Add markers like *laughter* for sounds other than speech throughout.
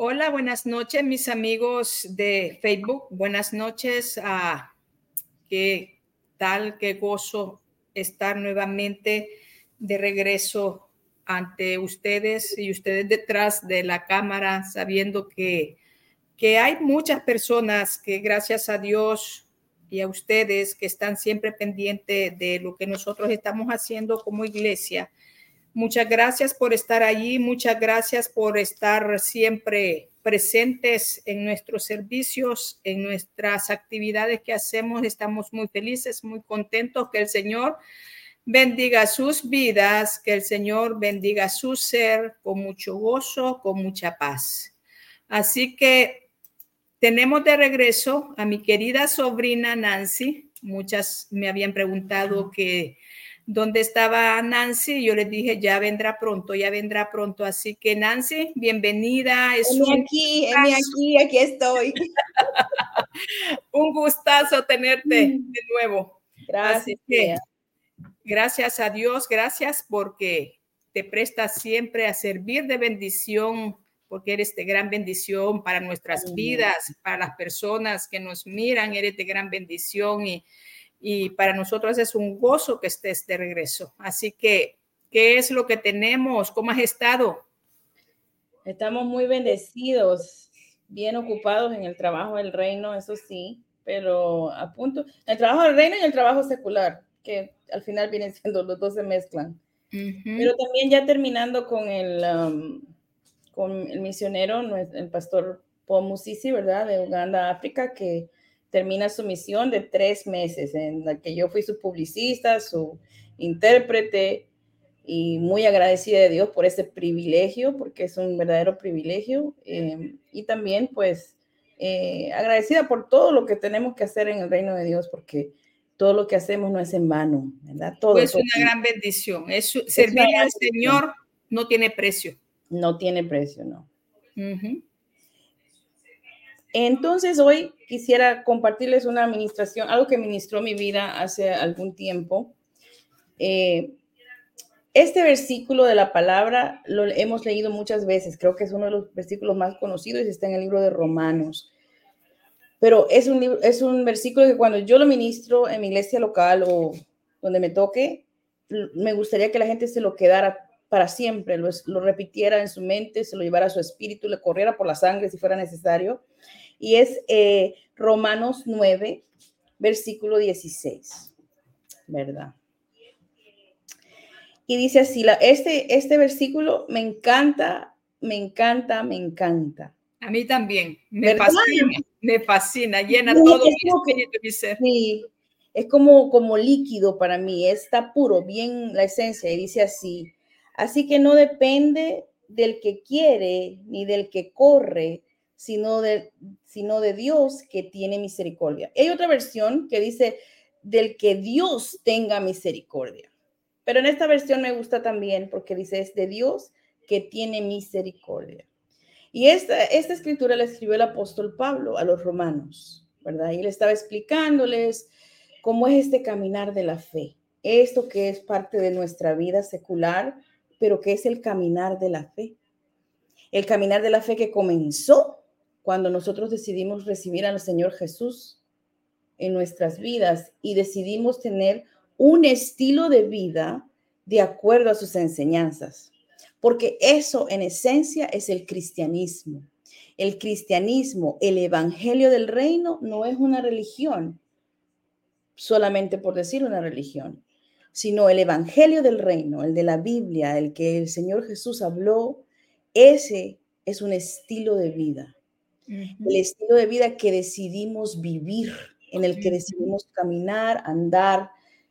Hola, buenas noches, mis amigos de Facebook. Buenas noches. a qué tal, qué gozo estar nuevamente de regreso ante ustedes y ustedes detrás de la cámara, sabiendo que, que hay muchas personas que gracias a Dios y a ustedes que están siempre pendientes de lo que nosotros estamos haciendo como iglesia Muchas gracias por estar allí, muchas gracias por estar siempre presentes en nuestros servicios, en nuestras actividades que hacemos. Estamos muy felices, muy contentos que el Señor bendiga sus vidas, que el Señor bendiga su ser con mucho gozo, con mucha paz. Así que tenemos de regreso a mi querida sobrina Nancy. Muchas me habían preguntado que dónde estaba Nancy. Yo les dije, ya vendrá pronto, ya vendrá pronto. Así que Nancy, bienvenida. Es aquí, aquí, aquí estoy. *laughs* un gustazo tenerte mm. de nuevo. Gracias. gracias a Dios, gracias porque te prestas siempre a servir de bendición, porque eres de gran bendición para nuestras vidas, para las personas que nos miran, eres de gran bendición y y para nosotros es un gozo que estés de regreso. Así que, ¿qué es lo que tenemos? ¿Cómo has estado? Estamos muy bendecidos, bien ocupados en el trabajo del reino, eso sí, pero a punto, el trabajo del reino y el trabajo secular, que al final vienen *laughs* siendo los dos se mezclan. Pero también ya terminando con el, um, con el misionero, el pastor Paul Musisi, ¿verdad? De Uganda, África, que termina su misión de tres meses, en la que yo fui su publicista, su intérprete, y muy agradecida de Dios por ese privilegio, porque es un verdadero privilegio, em, y también pues eh, agradecida por todo lo que tenemos que hacer en el reino de Dios, porque todo lo que hacemos no es en vano, ¿verdad? Todo es una gran bendición. Es, servir al Señor no tiene precio. No tiene precio, no. Entonces hoy quisiera compartirles una administración, algo que ministró mi vida hace algún tiempo. Eh, este versículo de la palabra lo hemos leído muchas veces, creo que es uno de los versículos más conocidos y está en el libro de Romanos. Pero es un, es un versículo que cuando yo lo ministro en mi iglesia local o donde me toque, me gustaría que la gente se lo quedara para siempre, lo, lo repitiera en su mente, se lo llevara a su espíritu, le corriera por la sangre si fuera necesario y es eh, Romanos 9, versículo 16, ¿verdad? Y dice así, la, este, este versículo me encanta, me encanta, me encanta. A mí también, me fascina, me fascina, llena todo mi espíritu, Sí, es como, como líquido para mí, está puro, bien la esencia, y dice así, así que no depende del que quiere ni del que corre, sino de, sino de Dios que tiene misericordia. Hay otra versión que dice del que Dios tenga misericordia. Pero en esta versión me gusta también porque dice es de Dios que tiene misericordia. Y esta, esta escritura la escribió el apóstol Pablo a los romanos, ¿verdad? Y él estaba explicándoles cómo es este caminar de la fe, esto que es parte de nuestra vida secular, pero que es el caminar de la fe. El caminar de la fe que comenzó cuando nosotros decidimos recibir al Señor Jesús en nuestras vidas y decidimos tener un estilo de vida de acuerdo a sus enseñanzas. Porque eso en esencia es el cristianismo. El cristianismo, el evangelio del reino, no es una religión, solamente por decir una religión, sino el evangelio del reino, el de la Biblia, el que el Señor Jesús habló, ese es un estilo de vida el estilo de vida que decidimos vivir, en el que decidimos caminar, andar,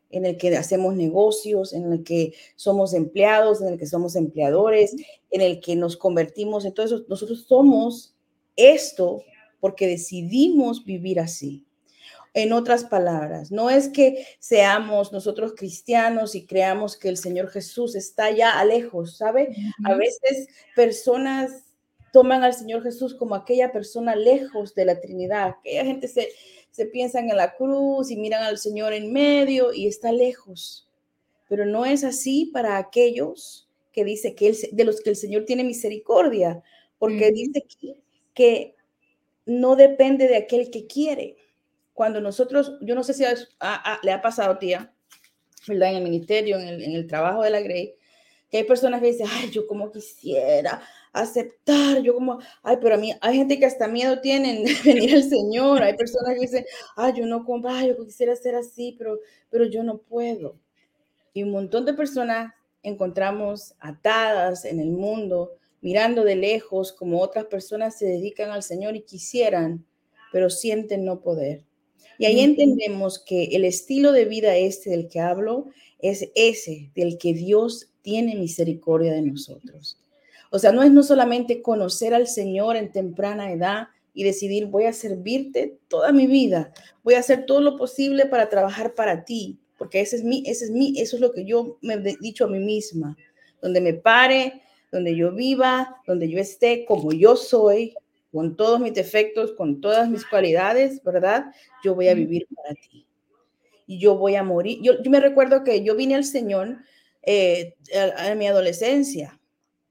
en el que hacemos negocios, en el que somos empleados, en el que somos empleadores, en el que nos convertimos. Entonces, nosotros somos esto porque decidimos vivir así. En otras palabras, no es que seamos nosotros cristianos y creamos que el Señor Jesús está ya a lejos, ¿sabe? A veces personas toman al Señor Jesús como aquella persona lejos de la Trinidad. Aquella gente se, se piensa en la cruz y miran al Señor en medio y está lejos. Pero no es así para aquellos que dice que de los que el Señor tiene misericordia, porque dice que no depende de aquel que quiere. Cuando nosotros, yo no sé si le ha pasado, tía, ¿verdad? En el ministerio, en el, trabajo de la Grey, que hay personas que dicen, ay, yo como quisiera aceptar, yo como, ay, pero a mí, hay gente que hasta miedo tienen de *laughs* venir al Señor, hay personas que dicen, ay, yo no como, ay, yo quisiera ser así, pero, pero yo no puedo. Y un montón de personas encontramos atadas en el mundo, mirando de lejos como otras personas se dedican al Señor y quisieran, pero sienten no poder. Y ahí entendemos que el estilo de vida este del que hablo es ese del que Dios tiene misericordia de nosotros. O sea, no es no solamente conocer al Señor en temprana edad y decidir voy a servirte toda mi vida, voy a hacer todo lo posible para trabajar para ti, porque ese es mi, ese es mi, eso es lo que yo me he dicho a mí misma, donde me pare, donde yo viva, donde yo esté como yo soy, con todos mis defectos, con todas mis cualidades, ¿verdad? Yo voy a vivir para ti. Y yo voy a morir. Yo, me recuerdo que yo vine al Señor eh, en mi adolescencia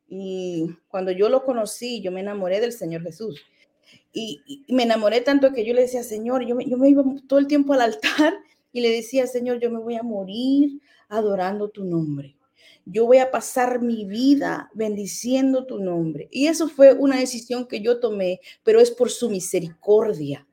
y cuando yo lo conocí, yo me enamoré del Señor Jesús. Y, me enamoré tanto que yo le decía, Señor, yo me, yo me iba todo el tiempo al altar y le decía, Señor, yo me voy a morir adorando tu nombre. Yo voy a pasar mi vida bendiciendo tu nombre. Y eso fue una decisión que yo tomé, pero es por su misericordia.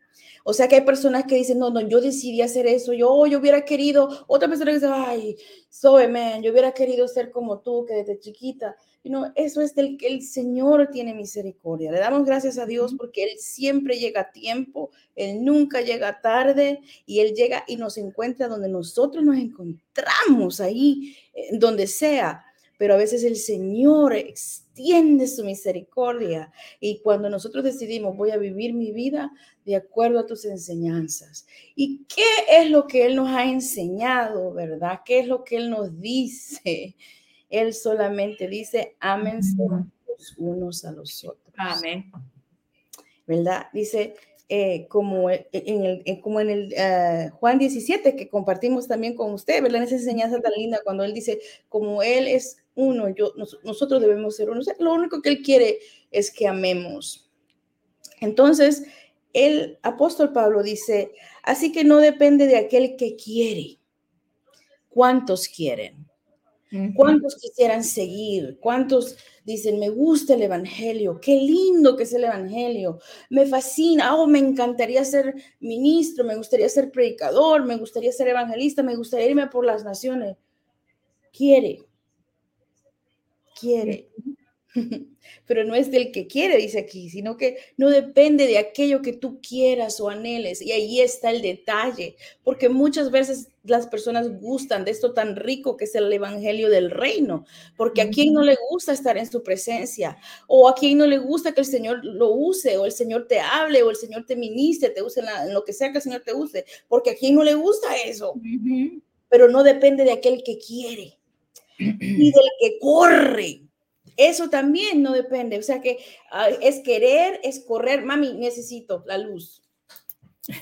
O sea que hay personas que dicen, no, no, yo decidí hacer eso, yo, oh, yo hubiera querido, otra persona que dice, ay, soy man, yo hubiera querido ser como tú, que desde chiquita. No, eso es del que el Señor tiene misericordia. Le damos gracias a Dios porque Él siempre llega a tiempo, Él nunca llega tarde y Él llega y nos encuentra donde nosotros nos encontramos, ahí, donde sea pero a veces el Señor extiende su misericordia y cuando nosotros decidimos voy a vivir mi vida de acuerdo a tus enseñanzas. ¿Y qué es lo que Él nos ha enseñado, verdad? ¿Qué es lo que Él nos dice? Él solamente dice, ámense los unos a los otros. Amén. ¿Verdad? Dice, eh, como en el, como en el eh, Juan 17 que compartimos también con usted, ¿verdad? En esa enseñanza tan linda cuando él dice, como él es uno, yo, nosotros debemos ser uno. lo único que él quiere es que amemos. Entonces, el apóstol Pablo dice, así que no depende de aquel que quiere. ¿Cuántos quieren? ¿Cuántos quisieran seguir? ¿Cuántos dicen, me gusta el Evangelio? Qué lindo que es el Evangelio. Me fascina. Oh, me encantaría ser ministro, me gustaría ser predicador, me gustaría ser evangelista, me gustaría irme por las naciones. Quiere quiere. *laughs* Pero no es del que quiere, dice aquí, sino que no depende de aquello que tú quieras o anheles. Y ahí está el detalle, porque muchas veces las personas gustan de esto tan rico que es el Evangelio del Reino, porque a quien no le gusta estar en su presencia, o a quien no le gusta que el Señor lo use, o el Señor te hable, o el Señor te ministre, te use en, lo que sea que el Señor te use, porque a quien no le gusta eso. Pero no depende de aquel que quiere y del que corre. Eso también no depende. O sea que ah, es querer, es correr. Mami, necesito la luz.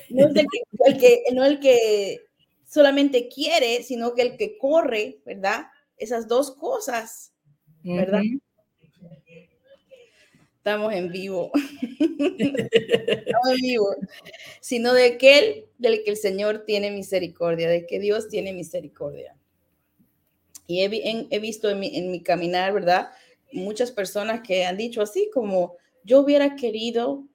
No es el que, no el que solamente quiere, sino que el que corre, ¿verdad? Esas dos cosas, ¿verdad? Estamos en vivo. Estamos en vivo. Sino de aquel del que el Señor tiene misericordia, de que Dios tiene misericordia. Y he, visto en mi, caminar, ¿verdad? Muchas personas que han dicho así como, yo hubiera querido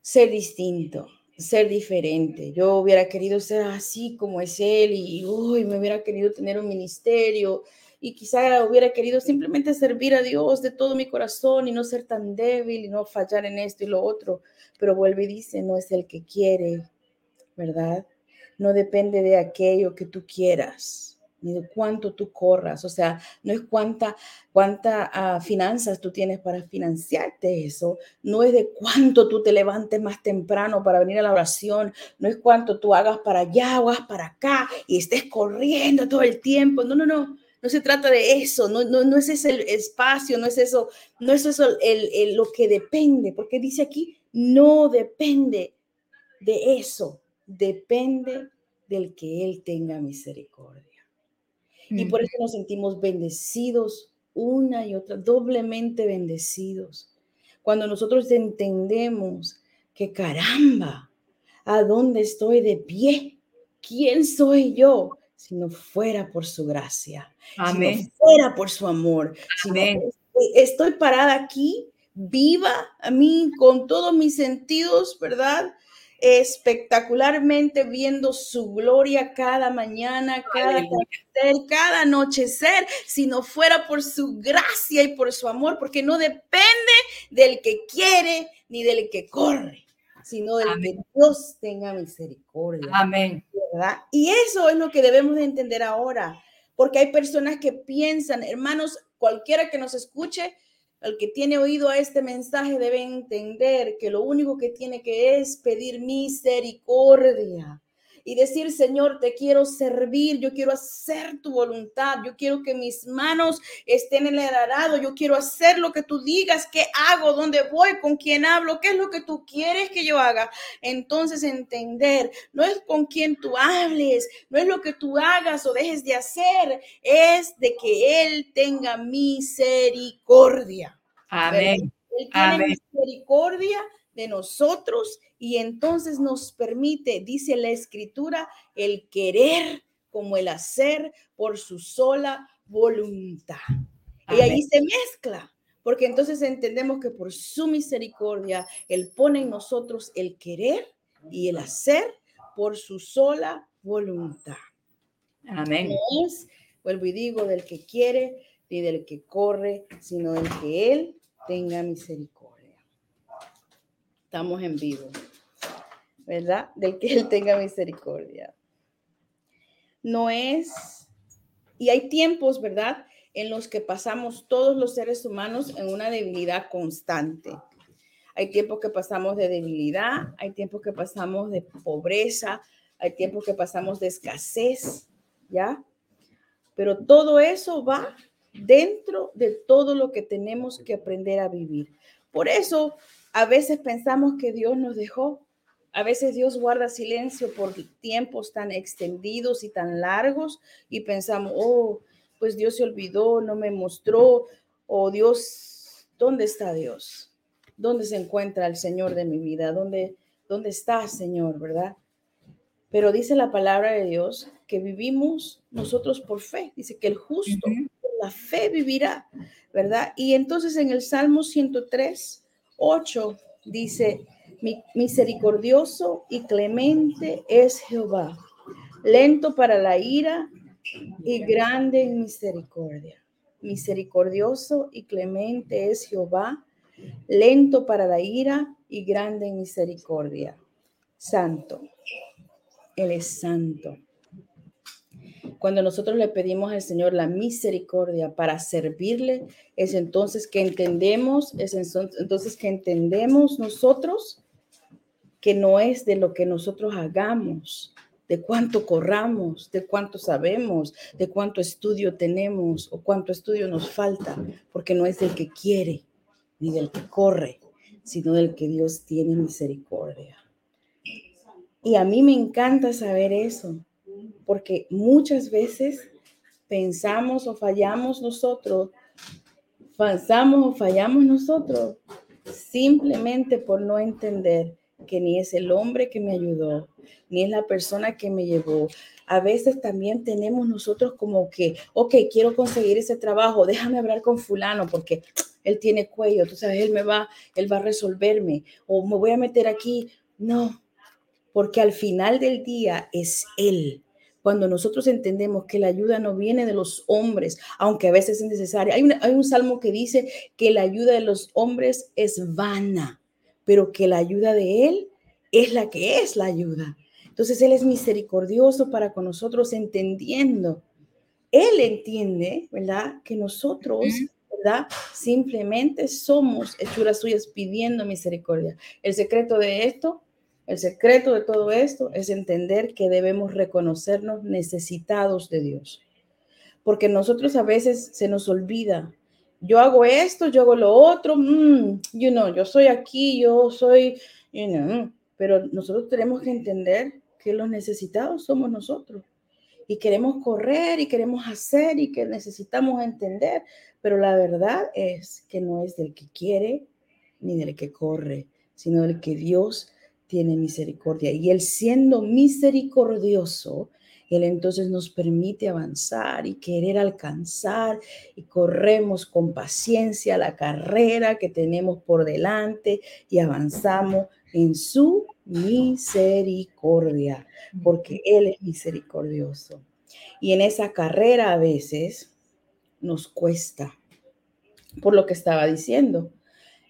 ser distinto, ser diferente. Yo hubiera querido ser así como es él y uy, me hubiera querido tener un ministerio y quizá hubiera querido simplemente servir a Dios de todo mi corazón y no ser tan débil y no fallar en esto y lo otro. Pero vuelve y dice, no es el que quiere, ¿verdad? No depende de aquello que tú quieras ni de cuánto tú corras, o sea, no es cuánta, cuánta ah, finanzas tú tienes para financiarte eso, no es de cuánto tú te levantes más temprano para venir a la oración, no es cuánto tú hagas para allá o hagas para acá y estés corriendo todo el tiempo, no, no, no, no se trata de eso, no, no, no es ese el espacio, no es eso, no es eso el, lo que depende, porque dice aquí, no depende de eso, depende del que Él tenga misericordia. Y por eso nos sentimos bendecidos una y otra, doblemente bendecidos. cuando nosotros entendemos que caramba, ¿a dónde estoy de pie? ¿Quién soy yo? Si no fuera por su gracia, Amén. si no fuera por su amor, si no- Amén. estoy parada aquí, viva a mí con todos mis sentidos, ¿verdad? Espectacularmente viendo su gloria cada mañana, cada atardecer, cada anochecer, si no fuera por su gracia y por su amor, porque no depende del que quiere ni del que corre, sino del que. Dios tenga misericordia. Amén. ¿verdad? Y eso es lo que debemos de entender ahora, porque hay personas que piensan, hermanos, cualquiera que nos escuche, el que tiene oído a este mensaje debe entender que lo único que tiene que es pedir misericordia y decir, Señor, te quiero servir, yo quiero hacer tu voluntad, yo quiero que mis manos estén en el arado, yo quiero hacer lo que tú digas, qué hago, dónde voy, con quién hablo, qué es lo que tú quieres que yo haga. Entonces entender, no es con quién tú hables, no es lo que tú hagas o dejes de hacer, es de que Él tenga misericordia. Amén. Él tiene Amén. misericordia de nosotros y entonces nos permite, dice la escritura, el querer como el hacer por su sola voluntad. Y ahí se mezcla, porque entonces entendemos que por su misericordia, Él pone en nosotros el querer y el hacer por su sola voluntad. Amén. No es, vuelvo y digo, del que quiere ni del que corre, sino del que Él tenga misericordia. Estamos en vivo, ¿verdad? Del que Él tenga misericordia. No es, y hay tiempos, ¿verdad? En los que pasamos todos los seres humanos en una debilidad constante. Hay tiempos que pasamos de debilidad, hay tiempos que pasamos de pobreza, hay tiempos que pasamos de escasez, ¿ya? Pero todo eso va dentro de todo lo que tenemos que aprender a vivir. Por eso a veces pensamos que Dios nos dejó, a veces Dios guarda silencio por tiempos tan extendidos y tan largos y pensamos, oh, pues Dios se olvidó, no me mostró, o Dios, ¿dónde está Dios? ¿Dónde se encuentra el Señor de mi vida? ¿Dónde, dónde está, Señor, verdad? Pero dice la palabra de Dios que vivimos nosotros por fe. Dice que el justo por la fe vivirá, ¿verdad? Y entonces en el Salmo 103, 8 dice, "Mi- misericordioso y clemente es Jehová, lento para la ira y grande en misericordia. Misericordioso y clemente es Jehová, lento para la ira y grande en misericordia. Santo. Él es santo. Cuando nosotros le pedimos al Señor la misericordia para servirle, es entonces que entendemos, es entonces que entendemos nosotros que no es de lo que nosotros hagamos, de cuánto corramos, de cuánto sabemos, de cuánto estudio tenemos o cuánto estudio nos falta, porque no es del que quiere ni del que corre, sino del que Dios tiene misericordia. Y a mí me encanta saber eso, porque muchas veces pensamos o fallamos nosotros, pensamos o fallamos nosotros simplemente por no entender que ni es el hombre que me ayudó, ni es la persona que me llevó. A veces también tenemos nosotros como que, ok, quiero conseguir ese trabajo, déjame hablar con fulano porque él tiene cuello, tú sabes, él me va, él va a resolverme, o me voy a meter aquí. No, porque al final del día es él. Cuando nosotros entendemos que la ayuda no viene de los hombres, aunque a veces es necesaria. Hay, una- hay un salmo que dice que la ayuda de los hombres es vana, pero que la ayuda de Él es la que es la ayuda. Entonces Él es misericordioso para con nosotros, entendiendo. Él entiende, ¿verdad? Que nosotros. ¿verdad? Simplemente somos hechuras suyas pidiendo misericordia. El secreto de esto, el secreto de todo esto es entender que debemos reconocernos necesitados de Dios. Porque nosotros a veces se nos olvida yo hago esto, yo hago lo otro, mm, you know, yo soy aquí, yo soy, you know, pero nosotros tenemos que entender que los necesitados somos nosotros y queremos correr y queremos hacer y que necesitamos entender, pero la verdad es que no es del que quiere ni del que corre, sino del que Dios tiene misericordia. Y Él siendo misericordioso, Él entonces nos permite avanzar y querer alcanzar y corremos con paciencia la carrera que tenemos por delante y avanzamos en su misericordia, porque Él es misericordioso. Y en esa carrera a veces nos cuesta, por lo que estaba diciendo,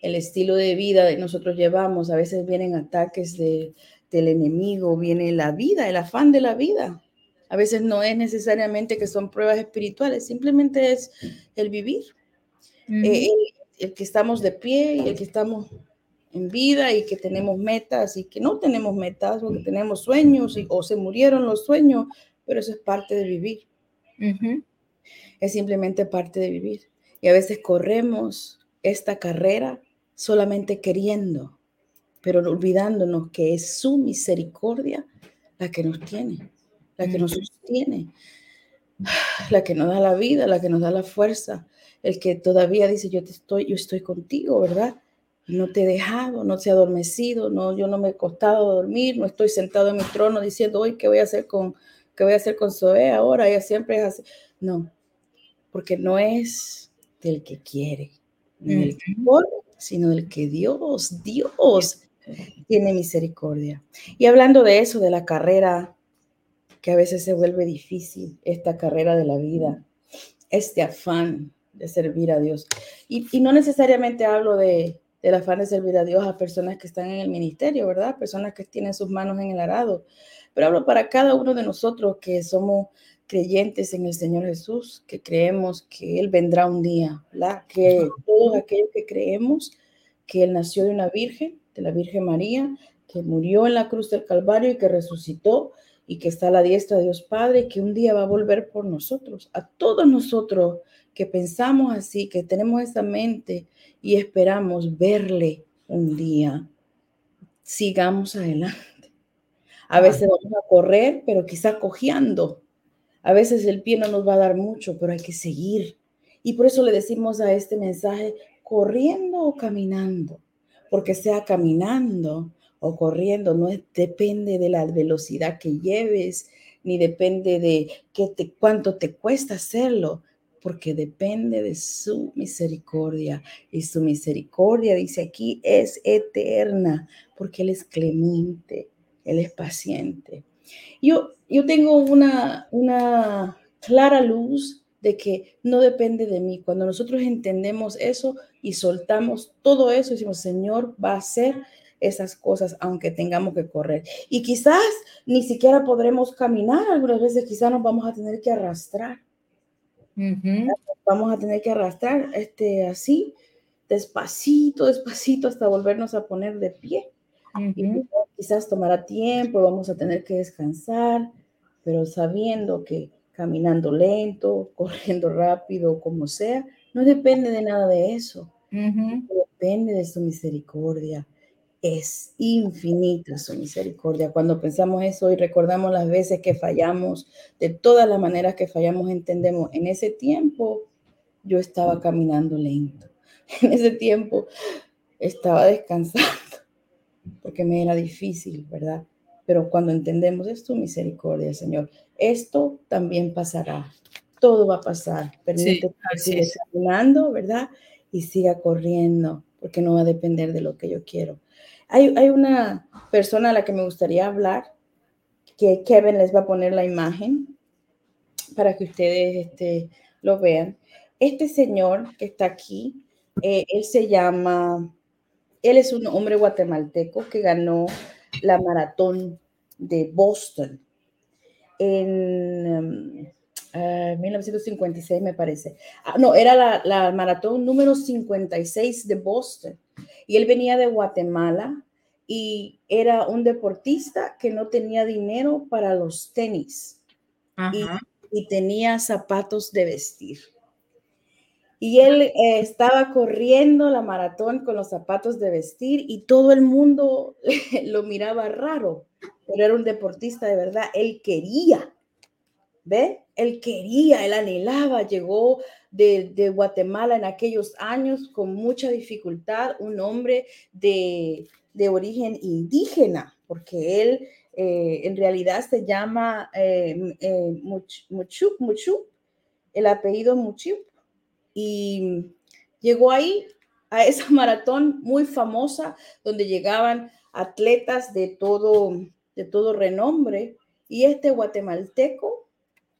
el estilo de vida que nosotros llevamos, a veces vienen ataques de, del enemigo, viene la vida, el afán de la vida. A veces no es necesariamente que son pruebas espirituales, simplemente es el vivir. Eh, el, que estamos de pie y el que estamos en vida y que tenemos metas y que no tenemos metas o que tenemos sueños y, o se murieron los sueños, pero eso es parte de vivir. Es simplemente parte de vivir. Y a veces corremos esta carrera solamente queriendo, pero olvidándonos que es su misericordia la que nos tiene, la que nos sostiene, la que nos da la vida, la que nos da la fuerza, el que todavía dice yo te estoy, yo estoy contigo, ¿verdad? No te he dejado, no te he adormecido, no, yo no me he costado dormir, no estoy sentado en mi trono diciendo hoy qué voy a hacer con, qué voy a hacer con Zoe ahora, ella siempre es así. No, porque no es del que quiere, ni del que corre, sino del que Dios, Dios tiene misericordia. Y hablando de eso, de la carrera, que a veces se vuelve difícil, esta carrera de la vida, este afán de servir a Dios. Y, no necesariamente hablo de, del afán de servir a Dios a personas que están en el ministerio, ¿verdad? Personas que tienen sus manos en el arado. Pero hablo para cada uno de nosotros que somos creyentes en el Señor Jesús, que creemos que Él vendrá un día, ¿verdad? Que todos aquellos que creemos que Él nació de una virgen, de la Virgen María, que murió en la cruz del Calvario y que resucitó y que está a la diestra de Dios Padre y que un día va a volver por nosotros, a todos nosotros que pensamos así, que tenemos esa mente y esperamos verle un día, sigamos adelante. A veces vamos a correr, pero quizá cojeando, a veces el pie no nos va a dar mucho, pero hay que seguir. Y por eso le decimos a este mensaje, corriendo o caminando, porque sea caminando o corriendo, no depende de la velocidad que lleves, ni depende de qué te, cuánto te cuesta hacerlo, porque depende de su misericordia. Y su misericordia, dice aquí, es eterna, porque Él es clemente, Él es paciente. Yo, yo tengo una, una clara luz de que no depende de mí. Cuando nosotros entendemos eso y soltamos todo eso, decimos, Señor, va a hacer esas cosas aunque tengamos que correr. Y quizás ni siquiera podremos caminar, algunas veces quizás nos vamos a tener que arrastrar. Vamos a tener que arrastrar este, así, despacito, despacito, hasta volvernos a poner de pie. Y quizás tomará tiempo, vamos a tener que descansar, pero sabiendo que caminando lento, *laughs* corriendo rápido, como sea, no depende de nada de eso. Depende de su misericordia. Es infinita su misericordia. Cuando pensamos eso y recordamos las veces que fallamos, de todas las maneras que fallamos, entendemos, en ese tiempo yo estaba caminando lento. *laughs* En ese tiempo estaba descansando porque me era difícil, ¿verdad? Pero cuando entendemos es tu misericordia, Señor, esto también pasará. Todo va a pasar. Permite que siga caminando, ¿verdad? Y siga corriendo, porque no va a depender de lo que yo quiero. Hay, hay una persona a la que me gustaría hablar, que Kevin les va a poner la imagen para que ustedes este, lo vean. Este señor que está aquí, eh, él se llama él es un hombre guatemalteco que ganó la maratón de Boston en 1956, um, me parece. Ah, no, era la, la, maratón número 56 de Boston. Y él venía de Guatemala y era un deportista que no tenía dinero para los tenis y tenía zapatos de vestir. Y él eh, estaba corriendo la maratón con los zapatos de vestir y todo el mundo *laughs* lo miraba raro, pero era un deportista de verdad. Él quería, ¿ve? Él quería, él anhelaba, llegó de, Guatemala en aquellos años con mucha dificultad, un hombre de, origen indígena, porque él eh, en realidad se llama eh, eh Muchup, el apellido Muchup, y llegó ahí a esa *laughs* maratón muy famosa donde llegaban atletas de todo, de todo renombre, y este guatemalteco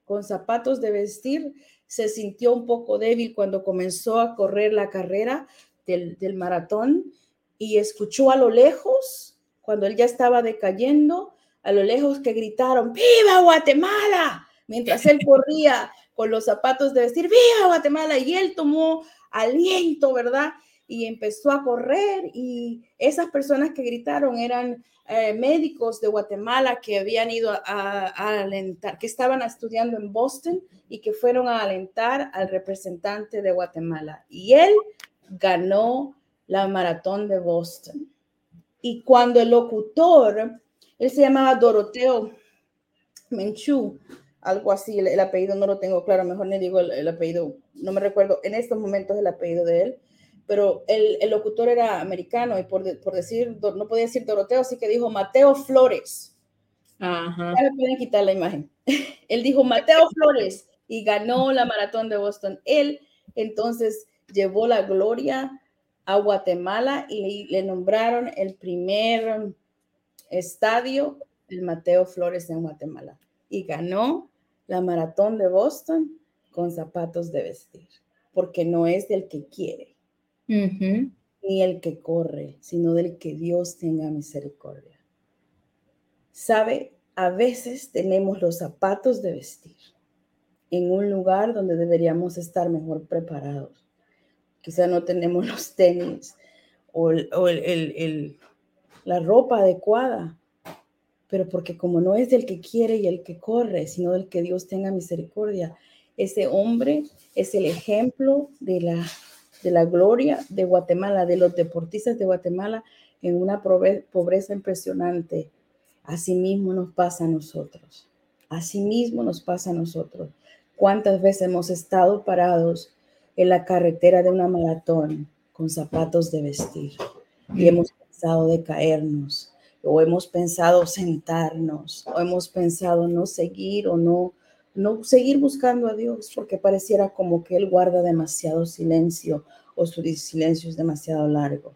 con zapatos de vestir se sintió un poco débil cuando comenzó a correr la carrera del, maratón y escuchó a lo lejos, cuando él ya estaba decayendo, a lo lejos que gritaron, ¡Viva Guatemala! Mientras él *laughs* corría con los zapatos de vestir, ¡Viva Guatemala! Y él tomó aliento, ¿verdad? Y empezó a correr y esas personas que gritaron eran eh, médicos de Guatemala que habían ido a, alentar, que estaban estudiando en Boston y que fueron a alentar al representante de Guatemala. Y él ganó la maratón de Boston. Y cuando el locutor, él se llamaba Doroteo Menchú, algo así, el, apellido no lo tengo claro, mejor le digo el apellido, no me recuerdo en estos momentos el apellido de él pero el, el locutor era americano y por, por, decir, no podía decir Doroteo, así que dijo Mateo Flores. Ajá. Ya le pueden quitar la imagen. *laughs* Él dijo Mateo Flores y ganó la maratón de Boston. Él entonces llevó la gloria a Guatemala y le, le nombraron el primer estadio, el Mateo Flores en Guatemala. Y ganó la maratón de Boston con zapatos de vestir, porque no es del que quiere ni el que corre, sino del que Dios tenga misericordia. Sabe, a veces tenemos los zapatos de vestir en un lugar donde deberíamos estar mejor preparados. Quizá no tenemos los tenis o, la ropa adecuada, pero porque como no es del que quiere y el que corre, sino del que Dios tenga misericordia, ese hombre es el ejemplo de la de la gloria de Guatemala, de los deportistas de Guatemala en una pobreza impresionante. Asimismo nos pasa a nosotros. Asimismo nos pasa a nosotros. ¿Cuántas veces hemos estado parados en la carretera de una maratón con zapatos de vestir y hemos pensado de caernos o hemos pensado sentarnos o hemos pensado no seguir o no no seguir buscando a Dios porque pareciera como que Él guarda demasiado silencio o su silencio es demasiado largo.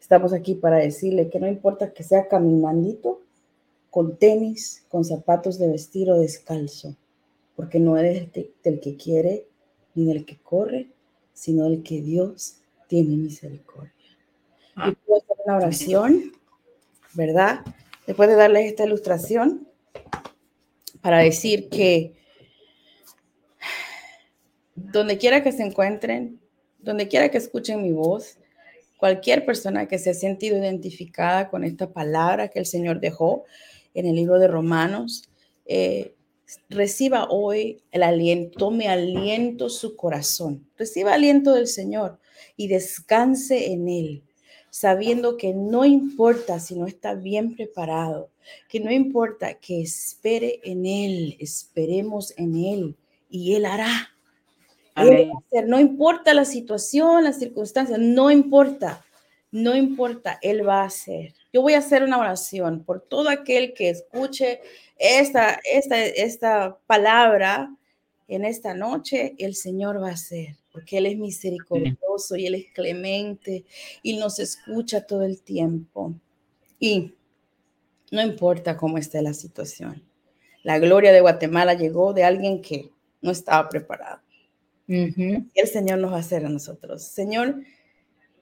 Estamos aquí para decirle que no importa que sea caminandito, con tenis, con zapatos de vestir o descalzo, porque no eres del que quiere ni del que corre, sino del que Dios tiene misericordia. Y puedo hacer una oración, ¿verdad? Después de darles esta ilustración, para decir que donde quiera que se encuentren, donde quiera que escuchen mi voz, cualquier persona que se ha sentido identificada con esta palabra que el Señor dejó en el libro de Romanos, eh, reciba hoy el aliento, tome aliento su corazón, reciba aliento del Señor y descanse en Él, sabiendo que no importa si no está bien preparado, que no importa que espere en Él, esperemos en Él y Él hará. No importa la situación, las circunstancias, no importa, no importa, Él va a hacer. Yo voy a hacer una oración por todo aquel que escuche esta, esta, esta palabra en esta noche, el Señor va a hacer, porque Él es misericordioso y Él es clemente y nos escucha todo el tiempo. Y no importa cómo esté la situación. La gloria de Guatemala llegó de alguien que no estaba preparado. El Señor nos va a hacer a nosotros. Señor,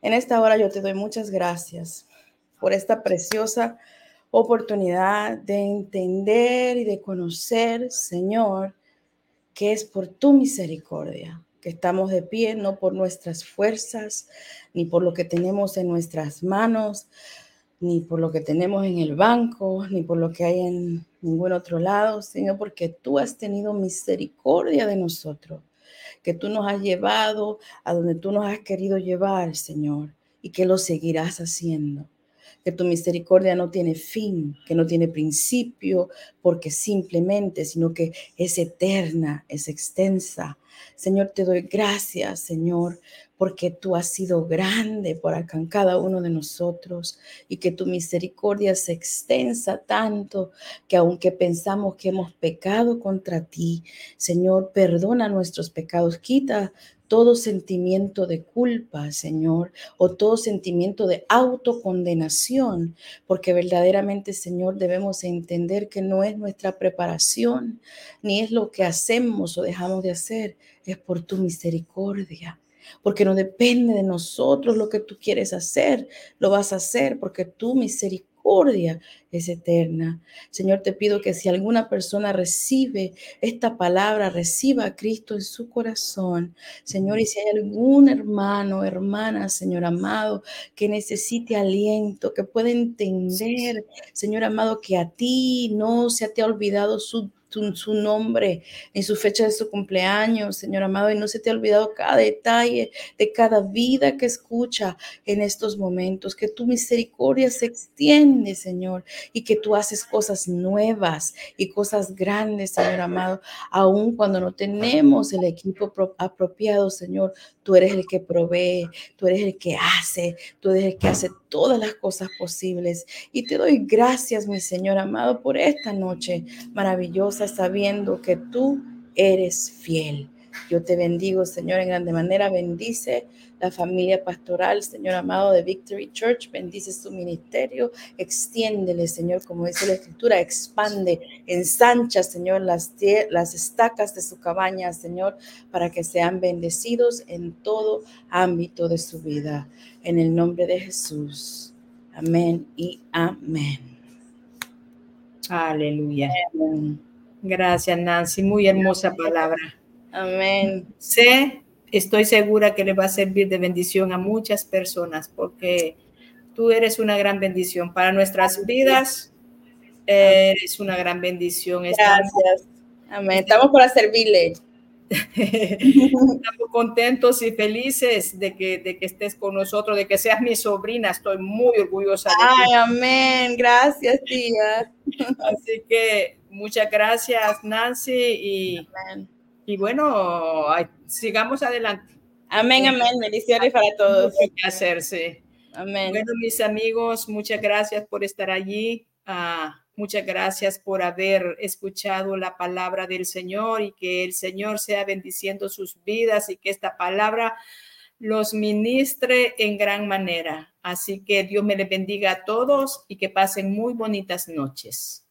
en esta hora yo te doy muchas gracias por esta preciosa oportunidad de entender y de conocer, Señor, que es por tu misericordia que estamos de pie, no por nuestras fuerzas, ni por lo que tenemos en nuestras manos, ni por lo que tenemos en el banco, ni por lo que hay en ningún otro lado, sino porque tú has tenido misericordia de nosotros que tú nos has llevado a donde tú nos has querido llevar, Señor, y que lo seguirás haciendo. Que tu misericordia no tiene fin, que no tiene principio, porque simplemente, sino que es eterna, es extensa, Señor, te doy gracias, Señor, porque tú has sido grande por acá en cada uno de nosotros y que tu misericordia se extensa tanto que aunque pensamos que hemos pecado contra ti, Señor, perdona nuestros pecados, quita todo sentimiento de culpa, Señor, o todo sentimiento de autocondenación, porque verdaderamente, Señor, debemos entender que no es nuestra preparación, ni es lo que hacemos o dejamos de hacer, es por tu misericordia porque no depende de nosotros lo que tú quieres hacer, lo vas a hacer porque tu misericordia es eterna. Señor, te pido que si alguna persona recibe esta palabra, reciba a Cristo en su corazón. Señor, y si hay algún hermano, hermana, Señor amado, que necesite aliento, que pueda entender, Señor amado, que a ti no se te ha olvidado su su, nombre, en su fecha de su cumpleaños, Señor amado, y no se te ha olvidado cada detalle de cada vida que escucha en estos momentos, que tu misericordia se extiende, Señor, y que tú haces cosas nuevas y cosas grandes, Señor amado, aun cuando no tenemos el equipo apropiado, Señor, tú eres el que provee, tú eres el que hace, tú eres el que hace todas las cosas posibles. Y te doy gracias, mi Señor amado, por esta noche maravillosa, sabiendo que tú eres fiel. Yo te bendigo, Señor, en grande manera. Bendice la familia pastoral, Señor amado de Victory Church. Bendice su ministerio. Extiéndele, Señor, como dice la Escritura. Expande, ensancha, Señor, las, las estacas de su cabaña, Señor, para que sean bendecidos en todo ámbito de su vida. En el nombre de Jesús. Amén y amén. Aleluya. Gracias, Nancy. Muy hermosa palabra. Amén. Sé, estoy segura que le va a servir de bendición a muchas personas porque tú eres una gran bendición para nuestras vidas. Eres una gran bendición. Gracias. Amén. Estamos para servirle. Estamos contentos y felices de que, de que estés con nosotros, de que seas mi sobrina. Estoy muy orgullosa de Ay, amén. Gracias, tía. Así que muchas gracias, Nancy. Y, y bueno, sigamos adelante. Amén, amén. Bendiciones para todos. que hacerse. Amén. Bueno, mis amigos, muchas gracias por estar allí. Ah, muchas gracias por haber escuchado la palabra del Señor y que el Señor sea bendiciendo sus vidas y que esta palabra los ministre en gran manera. Así que Dios me le bendiga a todos y que pasen muy bonitas noches.